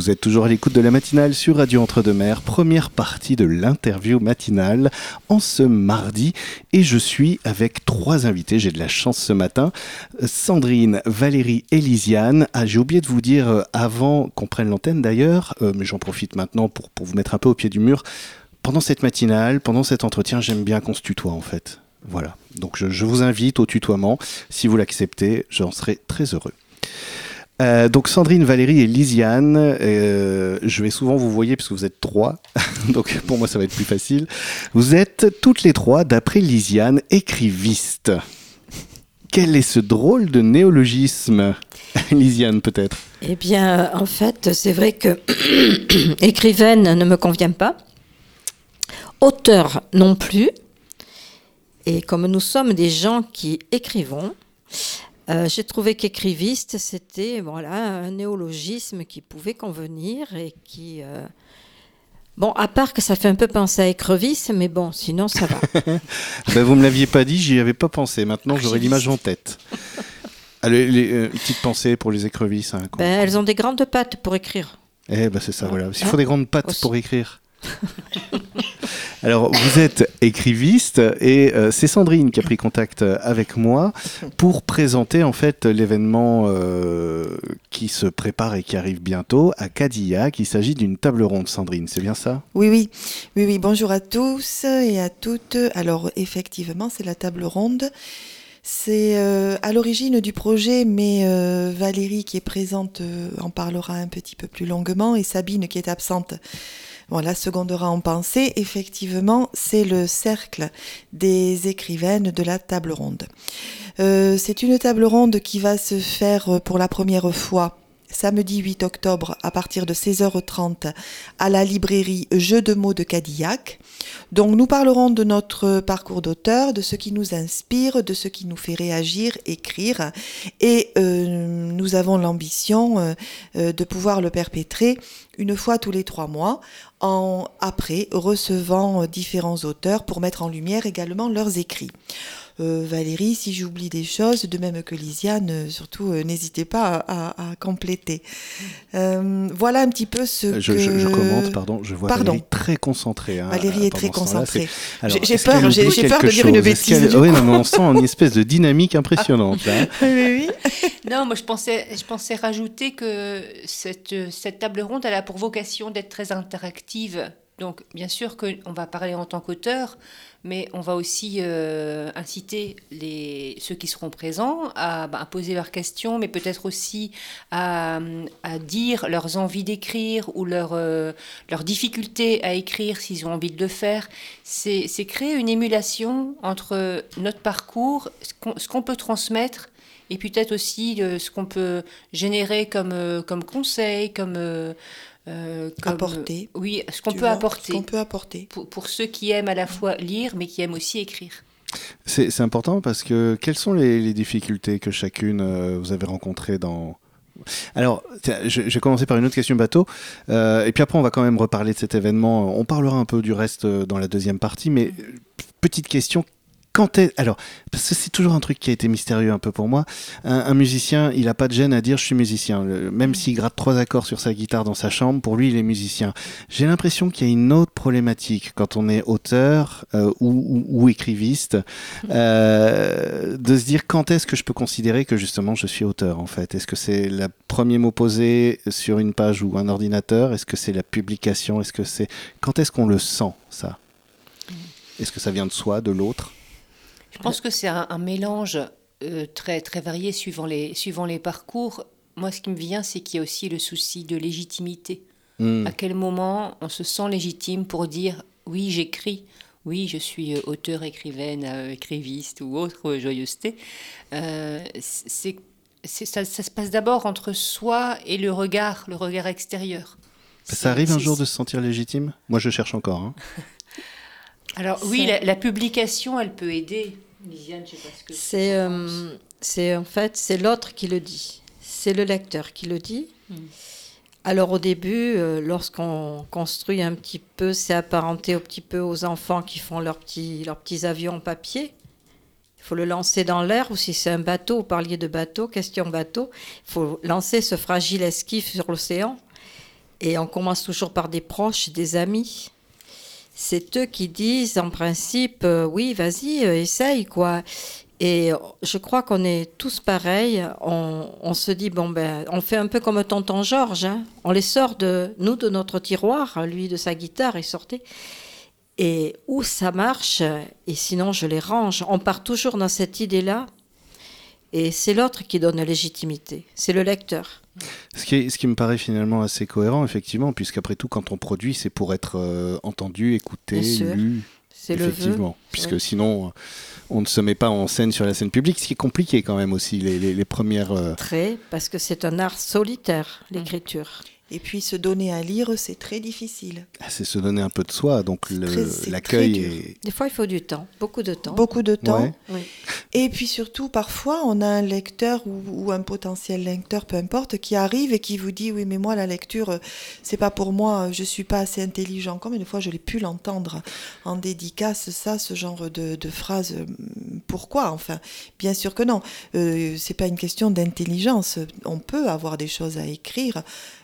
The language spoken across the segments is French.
Vous êtes toujours à l'écoute de la matinale sur Radio Entre-deux-Mers, première partie de l'interview matinale en ce mardi. Et je suis avec trois invités, j'ai de la chance ce matin. Sandrine, Valérie et Lisiane. Ah, j'ai oublié de vous dire euh, avant qu'on prenne l'antenne d'ailleurs, euh, mais j'en profite maintenant pour, vous mettre un peu au pied du mur. Pendant cette matinale, pendant cet entretien, j'aime bien qu'on se tutoie en fait. Voilà. Donc je, je vous invite au tutoiement. Si vous l'acceptez, j'en serai très heureux. Euh, donc Sandrine, Valérie et Lisiane, euh, je vais souvent vous voyer puisque vous êtes trois, donc pour moi ça va être plus facile. Vous êtes toutes les trois, d'après Lisiane, écrivistes. Quel est ce drôle de néologisme Lisiane peut-être? Eh bien, en fait, c'est vrai que écrivaine ne me convient pas, auteur non plus, et comme nous sommes des gens qui écrivons, euh, j'ai trouvé qu'écriviste, c'était voilà, un néologisme qui pouvait convenir et qui. euh, Bon, à part que ça fait un peu penser à écrevisse, mais bon, sinon ça va. ben, Vous me l'aviez pas dit, j'y avais pas pensé. Maintenant j'aurais l'image en tête. Allez, les, euh, petites pensées pour les écrevisses. hein. Ben, elles ont des grandes pattes pour écrire. Eh ben c'est ça, voilà. Il faut Hein des grandes pattes Aussi. pour écrire. Alors, vous êtes écriviste et euh, c'est Sandrine qui a pris contact avec moi pour présenter en fait l'événement euh, qui se prépare et qui arrive bientôt à Cadillac. Il s'agit d'une table ronde, Sandrine, c'est bien ça? Oui, oui, oui, oui. Bonjour à tous et à toutes. Alors, effectivement, c'est la table ronde. C'est euh, à l'origine du projet, mais euh, Valérie qui est présente euh, en parlera un petit peu plus longuement et Sabine qui est absente. Voilà, secondera en pensée. Effectivement, c'est le cercle des écrivaines de la table ronde. Euh, c'est une table ronde qui va se faire pour la première fois samedi 8 octobre à partir de 16h30 à la librairie Jeux de mots de Cadillac. Donc nous parlerons de notre parcours d'auteur, de ce qui nous inspire, de ce qui nous fait réagir, écrire. Et euh, nous avons l'ambition euh, euh, de pouvoir le perpétrer une fois tous les trois mois, en après recevant euh, différents auteurs pour mettre en lumière également leurs écrits. Euh, Valérie, si j'oublie des choses, de même que Lisiane, surtout euh, n'hésitez pas à, à- à compléter. Euh, voilà un petit peu ce je, que... je, je commente, pardon, je vois Pardon. Valérie très concentrée. hein, Valérie est très concentrée. J'ai- peur, j'ai- peur de dire une chose bêtise, Oui, non, mais on sent une espèce de dynamique impressionnante. là. oui, oui. Non, moi je pensais, je pensais rajouter que cette, cette table ronde, elle a pour vocation d'être très interactive. Donc, bien sûr qu'on va parler en tant qu'auteur, mais on va aussi euh, inciter les, ceux qui seront présents à, bah, à poser leurs questions, mais peut-être aussi à, dire leurs envies d'écrire ou leurs euh, leurs difficultés à écrire s'ils ont envie de le faire. C'est créer une émulation entre notre parcours, ce qu'on- peut transmettre et peut-être aussi euh, ce qu'on peut générer comme, euh, comme conseil, comme, euh, comme, Apporter. euh, oui, ce qu'on peut vois, apporter Ce qu'on peut apporter. pour, pour ceux qui aiment à la fois lire, mais qui aiment aussi écrire. C'est c'est important parce que quelles sont les, les difficultés que chacune euh, vous avez rencontrées dans... Alors, je, je vais commencer par une autre question bateau, euh, et puis après on va quand même reparler de cet événement. On parlera un peu du reste dans la deuxième partie, mais euh, petite question. Quand est... Alors, parce que c'est toujours un truc qui a été mystérieux un peu pour moi. Un, un musicien, il a pas de gêne à dire je suis musicien. Le- même s'il gratte trois accords sur sa guitare dans sa chambre, pour lui, il est musicien. J'ai l'impression qu'il y a une autre problématique quand on est auteur euh, ou, ou- ou écriviste, euh, de se dire quand est-ce que je peux considérer que justement je suis auteur en fait? Est-ce que c'est le premier mot posé sur une page ou un ordinateur? Est-ce que c'est la publication? Est-ce que c'est quand est-ce qu'on le sent ça? Est-ce que ça vient de soi, de l'autre? Je pense que c'est un, un mélange euh, très, très varié suivant les, suivant les parcours. Moi, ce qui me vient, c'est qu'il y a aussi le souci de légitimité. Hmm. À quel moment on se sent légitime pour dire oui, j'écris, oui, je suis euh, auteur, écrivaine, euh, écriviste ou autre joyeuseté. Euh, c'est, ça, ça se passe d'abord entre soi et le regard, le regard extérieur. Ça arrive un jour de se sentir légitime? Moi, je cherche encore. hein. Alors oui, la, la publication, elle peut aider. Lisiane, je sais pas ce que C'est euh, c'est en fait c'est l'autre qui le dit, c'est le lecteur qui le dit. Mm. Alors au début, euh, lorsqu'on construit un petit peu, c'est apparenté un petit peu aux enfants qui font leurs petits leurs petits avions en papier. Il faut le lancer dans l'air ou si c'est un bateau, vous parliez de bateau, question bateau, il faut lancer ce fragile esquif sur l'océan. Et on commence toujours par des proches, des amis. C'est eux qui disent en principe, euh, oui, vas-y, euh, essaye quoi. Et je crois qu'on est tous pareils. On, se dit, bon, ben, on fait un peu comme tonton Georges. Hein. On les sort de nous, de notre tiroir, lui de sa guitare, il sortait. Et où ça marche, et sinon je les range. On part toujours dans cette idée-là. Et c'est l'autre qui donne la légitimité, c'est le lecteur. Ce qui, ce qui me paraît finalement assez cohérent, effectivement, puisqu'après tout, quand on produit, c'est pour être euh, entendu, écouté, lu. C'est le. Puisque sinon, on ne se met pas en scène sur la scène publique, ce qui est compliqué quand même aussi, les, les, premières... Euh, Très, parce que c'est un art solitaire, l'écriture. Et puis se donner à lire, c'est très difficile. Ah, c'est se donner un peu de soi, donc l'accueil est... Des fois, il faut du temps, beaucoup de temps. Beaucoup de temps. Et puis surtout, parfois, on a un lecteur ou, un potentiel lecteur, peu importe, qui arrive et qui vous dit, oui, mais moi, la lecture, c'est pas pour moi, je suis pas assez intelligent. Combien de fois je l'ai pu l'entendre en dédicace, ça, ce genre de, de phrase Pourquoi? Enfin, bien sûr que non. Euh, c'est pas une question d'intelligence. On peut avoir des choses à écrire.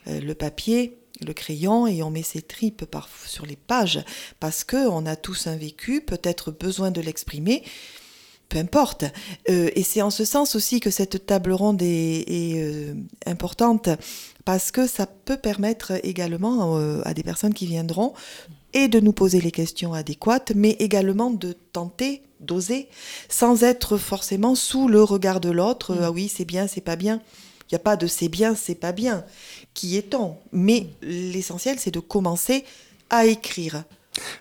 Euh, le papier, le crayon et on met ses tripes par, sur les pages parce que on a tous un vécu, peut-être besoin de l'exprimer. Peu importe. Euh, et c'est en ce sens aussi que cette table ronde est, euh, importante parce que ça peut permettre également à des personnes qui viendront et de nous poser les questions adéquates, mais également de tenter, d'oser, sans être forcément sous le regard de l'autre. Mm. Ah oui, c'est bien, c'est pas bien. Il n'y a pas de c'est bien, c'est pas bien qui est-on Mais l'essentiel, c'est de commencer à écrire.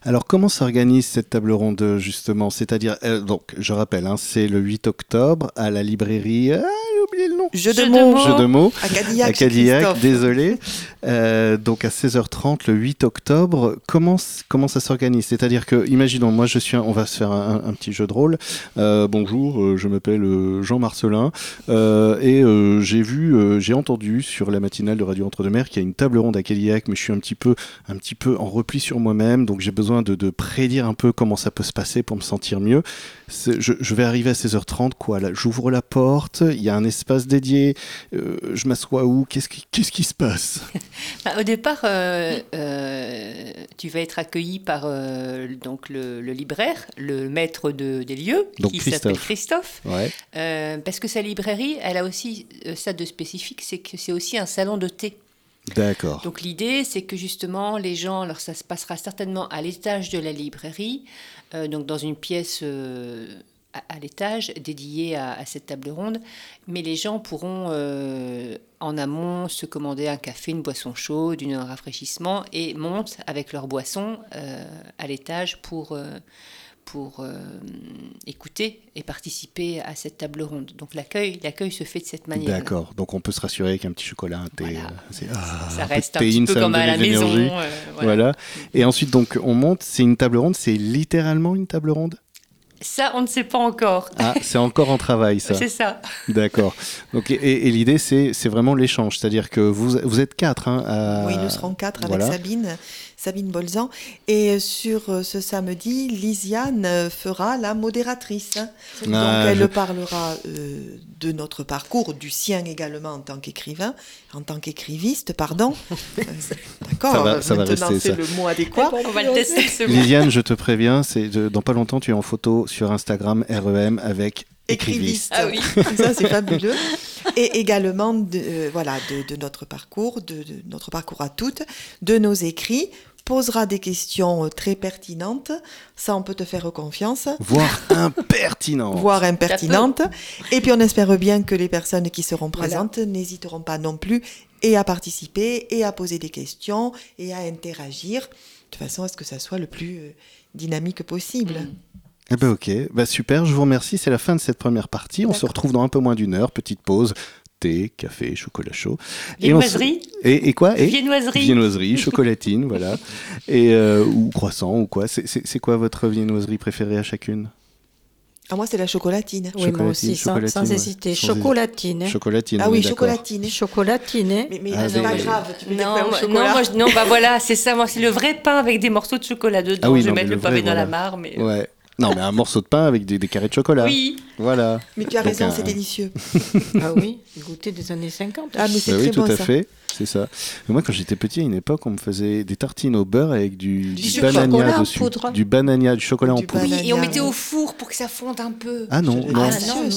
Alors comment s'organise cette table ronde justement? C'est-à-dire, euh, donc je rappelle, hein, c'est le 8 octobre à la librairie... Ah, Jeu de, mots. Jeu de mots. À Cadillac. désolé. Euh, donc à 16h30 le 8 octobre, comment, comment ça s'organise? C'est-à-dire que, imaginons, moi je suis, on va se faire un, petit jeu de rôle. Euh, bonjour, euh, je m'appelle Jean Marcelin et j'ai vu, j'ai entendu sur la matinale de Radio Entre-deux-Mers qu'il y a une table ronde à Cadillac, mais je suis un petit peu, un petit peu en repli sur moi-même, donc j'ai besoin de, de, prédire un peu comment ça peut se passer pour me sentir mieux. Je, je, vais arriver à 16h30, quoi J'ouvre la porte, il y a un espace dédié, je m'assois où Qu'est-ce qui, qu'est-ce qui se passe? Bah, au départ, euh, euh, tu vas être accueilli par euh, donc le, libraire, le maître de, des lieux, qui s'appelle Christophe. parce que sa librairie, elle a aussi ça de spécifique, c'est que c'est aussi un salon de thé. D'accord. Donc l'idée, c'est que justement, les gens, alors ça se passera certainement à l'étage de la librairie, donc dans une pièce à, l'étage dédié à, cette table ronde, mais les gens pourront euh, en amont se commander un café, une boisson chaude, un rafraîchissement et montent avec leur boisson euh, à l'étage pour, euh, pour écouter et participer à cette table ronde. Donc l'accueil, l'accueil se fait de cette manière. D'accord, donc on peut se rassurer avec un petit chocolat, un thé. Ah, ça reste un, petit peu comme à la maison. voilà. voilà. Et ensuite, donc on monte, c'est une table ronde, c'est littéralement une table ronde? Ça, on ne sait pas encore. Ah, c'est encore en travail, ça. c'est ça. D'accord. Donc, et, l'idée, c'est, vraiment l'échange. C'est-à-dire que vous, vous êtes quatre. Hein, Oui, nous serons quatre avec Sabine. Sabine Bolzan. Et sur euh, ce samedi, Lisiane euh, fera la modératrice. Donc ah, elle parlera euh, de notre parcours, du sien également en tant qu'écrivain, en tant qu'écriviste, pardon. D'accord, ça va, ça va rester c'est le mot adéquat. On va le tester. Lisiane, je te préviens, c'est dans pas longtemps, tu es en photo sur Instagram REM avec écriviste. Ah oui, ça c'est fabuleux. Et également de, voilà, de, notre parcours, de, notre parcours à toutes, de nos écrits, posera des questions euh, très pertinentes. Ça, on peut te faire confiance. Voire impertinentes. Voire impertinentes. Et puis, on espère bien que les personnes qui seront présentes n'hésiteront pas non plus et à participer et à poser des questions et à interagir de façon à ce que ça soit le plus euh, dynamique possible. Mm. Eh ben ok, bah super, je vous remercie. C'est la fin de cette première partie. On se retrouve dans un peu moins d'une heure. Petite pause thé, café, chocolat chaud. Viennoiserie. Et, et, quoi? Et Viennoiserie. Viennoiserie, chocolatine, voilà. Et, euh, ou croissant, ou quoi. C'est quoi votre viennoiserie préférée à chacune? Ah, moi, c'est la chocolatine. Oui, moi aussi, sans, hésiter. chocolatine. Chocolatine. Ah oui, chocolatine. Chocolatine. Mais, mais ah, c'est pas grave, tu non, non, moi, non, bah voilà, c'est ça. Moi, c'est le vrai pain avec des morceaux de chocolat dedans. Ah oui, je vais mettre le, pavé dans la mare. Mais... Ouais. Non, mais un morceau de pain avec des, des carrés de chocolat. Oui. Voilà. Mais tu as raison, un- c'est délicieux. Ah oui, goûter des années 50. Ah, mais c'est Bah très oui, tout à ça. fait. C'est ça. Mais moi, quand j'étais petit, à une époque, on me faisait des tartines au beurre avec du, Du banania dessus. poudre. Du banania, du chocolat en poudre. Oui, et on mettait au four pour que ça fonde un peu. Ah non, non. Ah, non,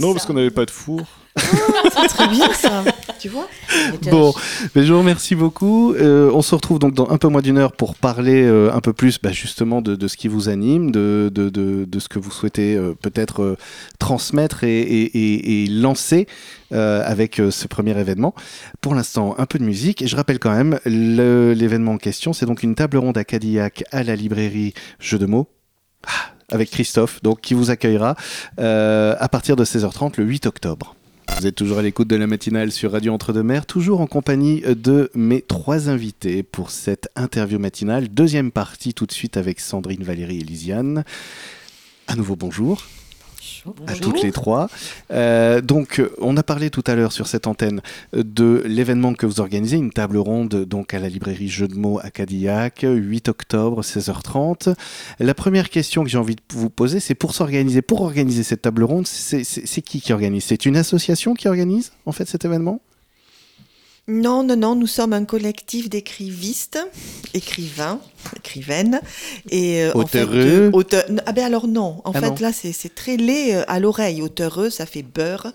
Non, parce qu'on n'avait pas de four. C'est très bien ça. Tu vois Bon, mais je vous remercie beaucoup. Euh, on se retrouve donc dans un peu moins d'une heure pour parler euh, un peu plus bah, justement de, de ce qui vous anime, de, de, de, de ce que vous souhaitez euh, peut-être transmettre et, et, et- et lancer avec ce premier événement. Pour l'instant, un peu de musique. Et je rappelle quand même, l'événement en question, c'est donc une table ronde à Cadillac à la librairie Jeux de mots. Ah, Avec Christophe, donc qui vous accueillera à partir de 16h30 le 8 octobre. Vous êtes toujours à l'écoute de la matinale sur Radio Entre-deux-Mers, toujours en compagnie de mes trois invités pour cette interview matinale. Deuxième partie tout de suite avec Sandrine, Valérie et Lisiane. À nouveau bonjour à toutes les trois. Euh, donc, euh, on a parlé tout à l'heure sur cette antenne euh, de l'événement que vous organisez, une table ronde donc à la librairie Jeux de mots à Cadillac, 8 octobre, 16h30. La première question que j'ai envie de vous poser, c'est pour s'organiser, pour organiser cette table ronde, c'est qui qui organise? C'est une association qui organise en fait cet événement? Non, non, non, nous sommes un collectif d'écrivistes, écrivains, écrivaines, et euh, en fait, Auteureux. euh, auteur- Ah ben alors non, en Ah fait non. là c'est c'est très laid euh, à l'oreille, auteureux, ça fait beurre.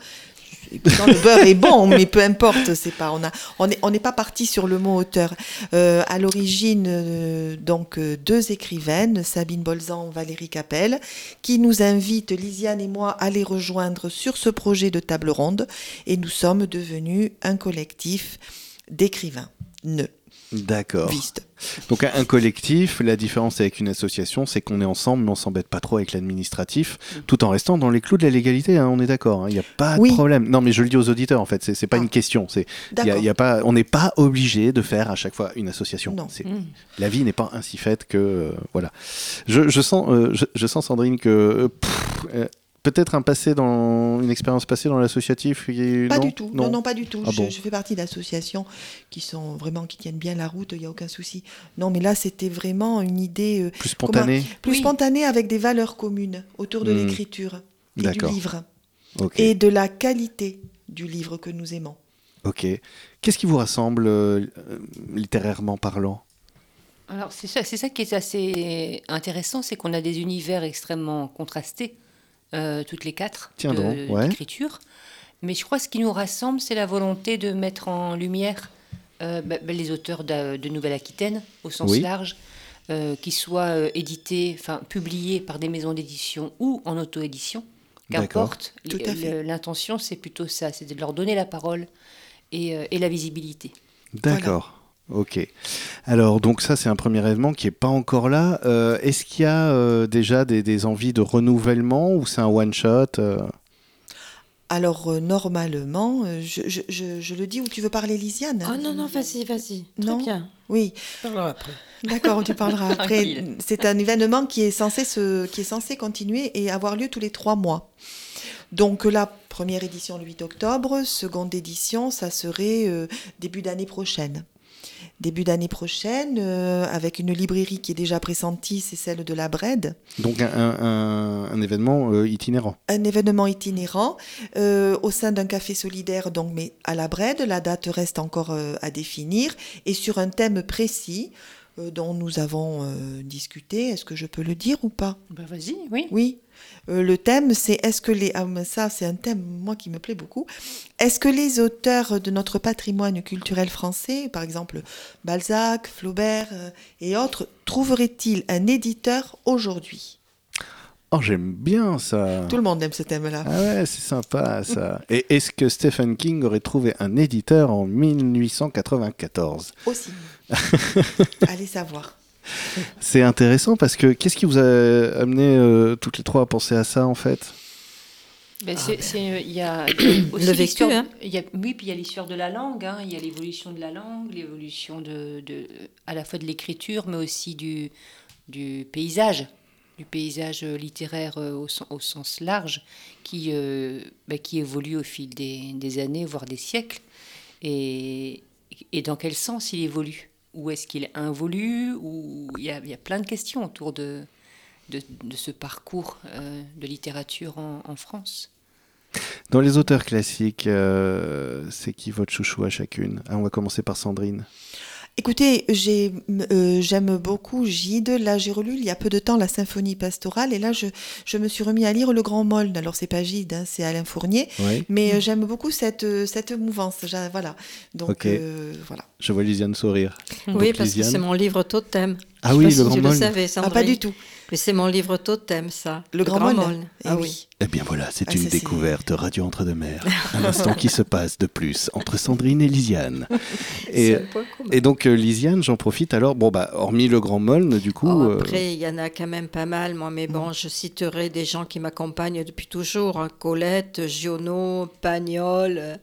Et pourtant, le beurre est bon, mais peu importe, c'est pas, on a, on n'est on n'est pas parti sur le mot auteur. Euh, à l'origine, euh, donc euh, deux écrivaines, Sabine Bolzan, Valérie Capel, qui nous invitent, Lisiane et moi, à les rejoindre sur ce projet de table ronde, et nous sommes devenus un collectif d'écrivains. Ne, D'accord. vistes. Donc un collectif, la différence avec une association, c'est qu'on est ensemble, mais on s'embête pas trop avec l'administratif, tout en restant dans les clous de la légalité. hein, on est d'accord. hein, Il n'y a pas Oui. de problème. Non, mais je le dis aux auditeurs en fait. C'est c'est pas Ah. une question. C'est il y a- y pas. On n'est pas obligé de faire à chaque fois une association. Non. C'est- Mm. La vie n'est pas ainsi faite que euh, voilà. Je, je sens, euh, je, je sens Sandrine que euh, pff, euh, peut-être un passé dans une expérience passée dans l'associatif. Pas non du tout. Non. non, pas du tout. Ah je, bon. je fais partie d'associations qui sont vraiment qui tiennent bien la route. Il y a aucun souci. Non, mais là, c'était vraiment une idée euh, Plus spontané. plus Oui. spontanée avec des valeurs communes autour de Hmm. l'écriture et du livre et de la qualité du livre que nous aimons. Ok. Qu'est-ce qui vous rassemble euh, littérairement parlant? Alors c'est ça, c'est ça qui est assez intéressant, c'est qu'on a des univers extrêmement contrastés, euh, toutes les quatre, Tiens de- donc, ouais. d'écriture. Mais je crois que ce qui nous rassemble, c'est la volonté de mettre en lumière euh, bah, bah, les auteurs de, de Nouvelle-Aquitaine, au sens Oui. large, euh, qui soient euh, édités, enfin publiés par des maisons d'édition ou en auto-édition, qu'importe. Tout à Le- fait. le- L'intention, c'est plutôt ça, c'est de leur donner la parole et, et la visibilité. D'accord. Ok. Alors, donc ça, c'est un premier événement qui n'est pas encore là. Euh, Est-ce qu'il y a euh, déjà des, des envies de renouvellement ou c'est un one-shot euh Alors euh, normalement, je, je- je- je le dis où tu veux parler, Lisiane? Oh non, non, vas-y, vas-y. Très Non? bien. Oui, Parlera après. D'accord, tu parleras après. C'est un événement qui est censé se, qui est censé continuer et avoir lieu tous les trois mois. Donc la première édition le 8 octobre, seconde édition, ça serait euh, début d'année prochaine. Début d'année prochaine, euh, avec une librairie qui est déjà pressentie, c'est celle de la Brède. Donc, un, un- événement euh, itinérant. Un événement itinérant euh, au sein d'un café solidaire, donc mais à la Brède. La date reste encore à définir et sur un thème précis dont nous avons euh, discuté. Est-ce que je peux le dire ou pas? Bah vas-y, oui. Oui. Euh, le thème, c'est est-ce que les. ah, ça, c'est un thème, moi, qui me plaît beaucoup. Est-ce que les auteurs de notre patrimoine culturel français, par exemple Balzac, Flaubert euh, et autres, trouveraient-ils un éditeur aujourd'hui? Oh, j'aime bien ça. Tout le monde aime ce thème-là. Ah ouais, c'est sympa ça. Et est-ce que Stephen King aurait trouvé un éditeur en 1894 Aussi. Allez savoir. C'est intéressant parce que qu'est-ce qui vous a amené euh, toutes les trois à penser à ça en fait? Ben, c'est- c'est- il y a, il y a aussi Le vécu, l'histoire- hein. il y a- oui, puis il y a l'histoire de la langue. hein. Il y a l'évolution de la langue, l'évolution de, de- à la fois de l'écriture, mais aussi du, du paysage, du paysage littéraire euh, au, sen- au sens large, qui, euh, qui évolue au fil des, années, voire des siècles. Et, dans quel sens il évolue? Où est-ce qu'il involue? Ou il y, a, plein de questions autour de, ce parcours euh, de littérature en, France. Dans les auteurs classiques, euh, c'est qui votre chouchou à chacune? Ah, On va commencer par Sandrine. Écoutez, euh, j'aime beaucoup Gide. Là, j'ai relu il y a peu de temps la symphonie pastorale et là, je, je me suis remis à lire Le Grand Molne. Alors, c'est pas Gide, hein, c'est Alain Fournier. Mais euh, j'aime beaucoup cette, euh, cette mouvance. Voilà. Donc, voilà. Je vois Lisiane sourire. Oui, parce que c'est mon livre totem. Ah oui, Le Grand si Molne. Tu le savais, ah, pas du tout. Mais c'est mon livre totem, ça. Le, Grand, Molne. Ah eh oui. Eh bien voilà, c'est ah, une découverte Radio Entre-deux-Mers. Un instant qui se passe de plus entre Sandrine et Lisiane. Et, et donc euh, Lisiane, j'en profite alors, bon bah hormis le Grand Molne, du coup... Oh, euh, après, il y en a quand même pas mal, moi, mais bon, je citerai des gens qui m'accompagnent depuis toujours. Hein. Colette, Giono, Pagnol,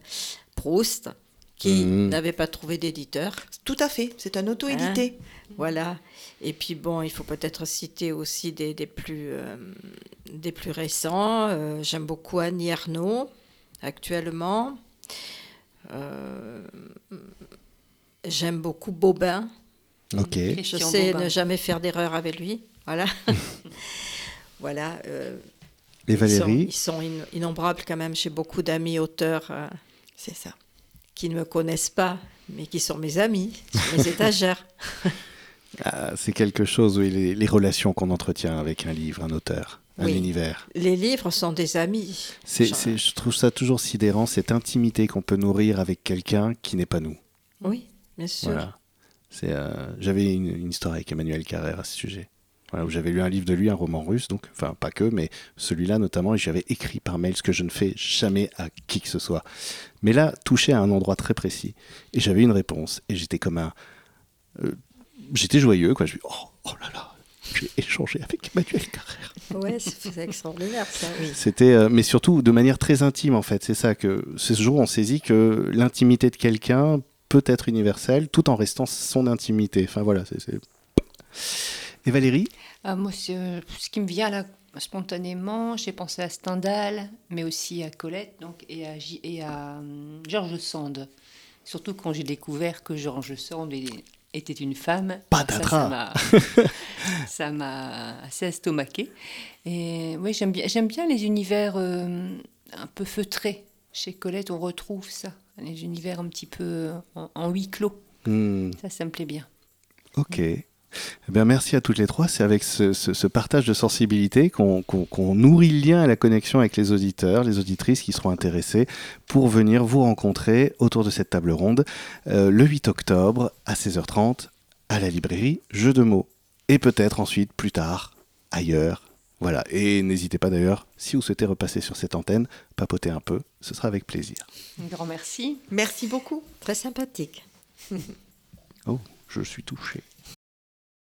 Proust, qui mmh. n'avaient pas trouvé d'éditeur. Tout à fait, c'est un auto-édité. Hein, voilà. Et puis bon, il faut peut-être citer aussi des, des plus, euh, des plus récents. Euh, j'aime beaucoup Annie Arnaud, actuellement. Euh, j'aime beaucoup Bobin. Ok. Je sais ne jamais faire d'erreur avec lui. Voilà. voilà. Et Valérie Ils sont, innombrables quand même. J'ai beaucoup d'amis auteurs. C'est ça. Qui ne me connaissent pas, mais qui sont mes amis, sur mes étagères. Ah, c'est quelque chose, oui, les, relations qu'on entretient avec un livre, un auteur, un univers. Les livres sont des amis. C'est, je trouve ça toujours sidérant, cette intimité qu'on peut nourrir avec quelqu'un qui n'est pas nous. Oui, bien sûr. Voilà. C'est, euh, j'avais une, histoire avec Emmanuel Carrère à ce sujet. où j'avais lu un livre de lui, un roman russe, donc, enfin, pas que, mais celui-là notamment, et j'avais écrit par mail ce que je ne fais jamais à qui que ce soit. Mais là, touché à un endroit très précis. Et j'avais une réponse, et j'étais comme un. Euh, j'étais joyeux, quoi. Je me oh, oh là là, j'ai échangé avec Emmanuel Carrère. Ouais, c'est extraordinaire ça. Oui. C'était, euh, mais surtout de manière très intime en fait. C'est ça que ce jour on saisit que l'intimité de quelqu'un peut être universelle tout en restant son intimité. Enfin voilà. c'est Et Valérie? Ah, Moi, ce qui me vient là spontanément, j'ai pensé à Stendhal, mais aussi à Colette donc, et à, et à hum, Georges Sand. Surtout quand j'ai découvert que Georges Sand était une femme. Patatras Ça m'a assez estomaqué. Et oui, j'aime bien, j'aime bien les univers euh, un peu feutrés. Chez Colette, on retrouve ça. Les univers un petit peu en, huis clos. Hmm. Ça, ça me plaît bien. Ok. Eh bien, merci à toutes les trois. C'est avec ce, partage de sensibilité qu'on nourrit le lien et la connexion avec les auditeurs, les auditrices qui seront intéressés pour venir vous rencontrer autour de cette table ronde euh, le 8 octobre à 16h30 à la librairie Jeux de mots. Et peut-être ensuite, plus tard, ailleurs. Voilà. Et n'hésitez pas d'ailleurs, si vous souhaitez repasser sur cette antenne, papoter un peu, ce sera avec plaisir. Un grand merci. Merci beaucoup. Très sympathique. oh, je suis touché.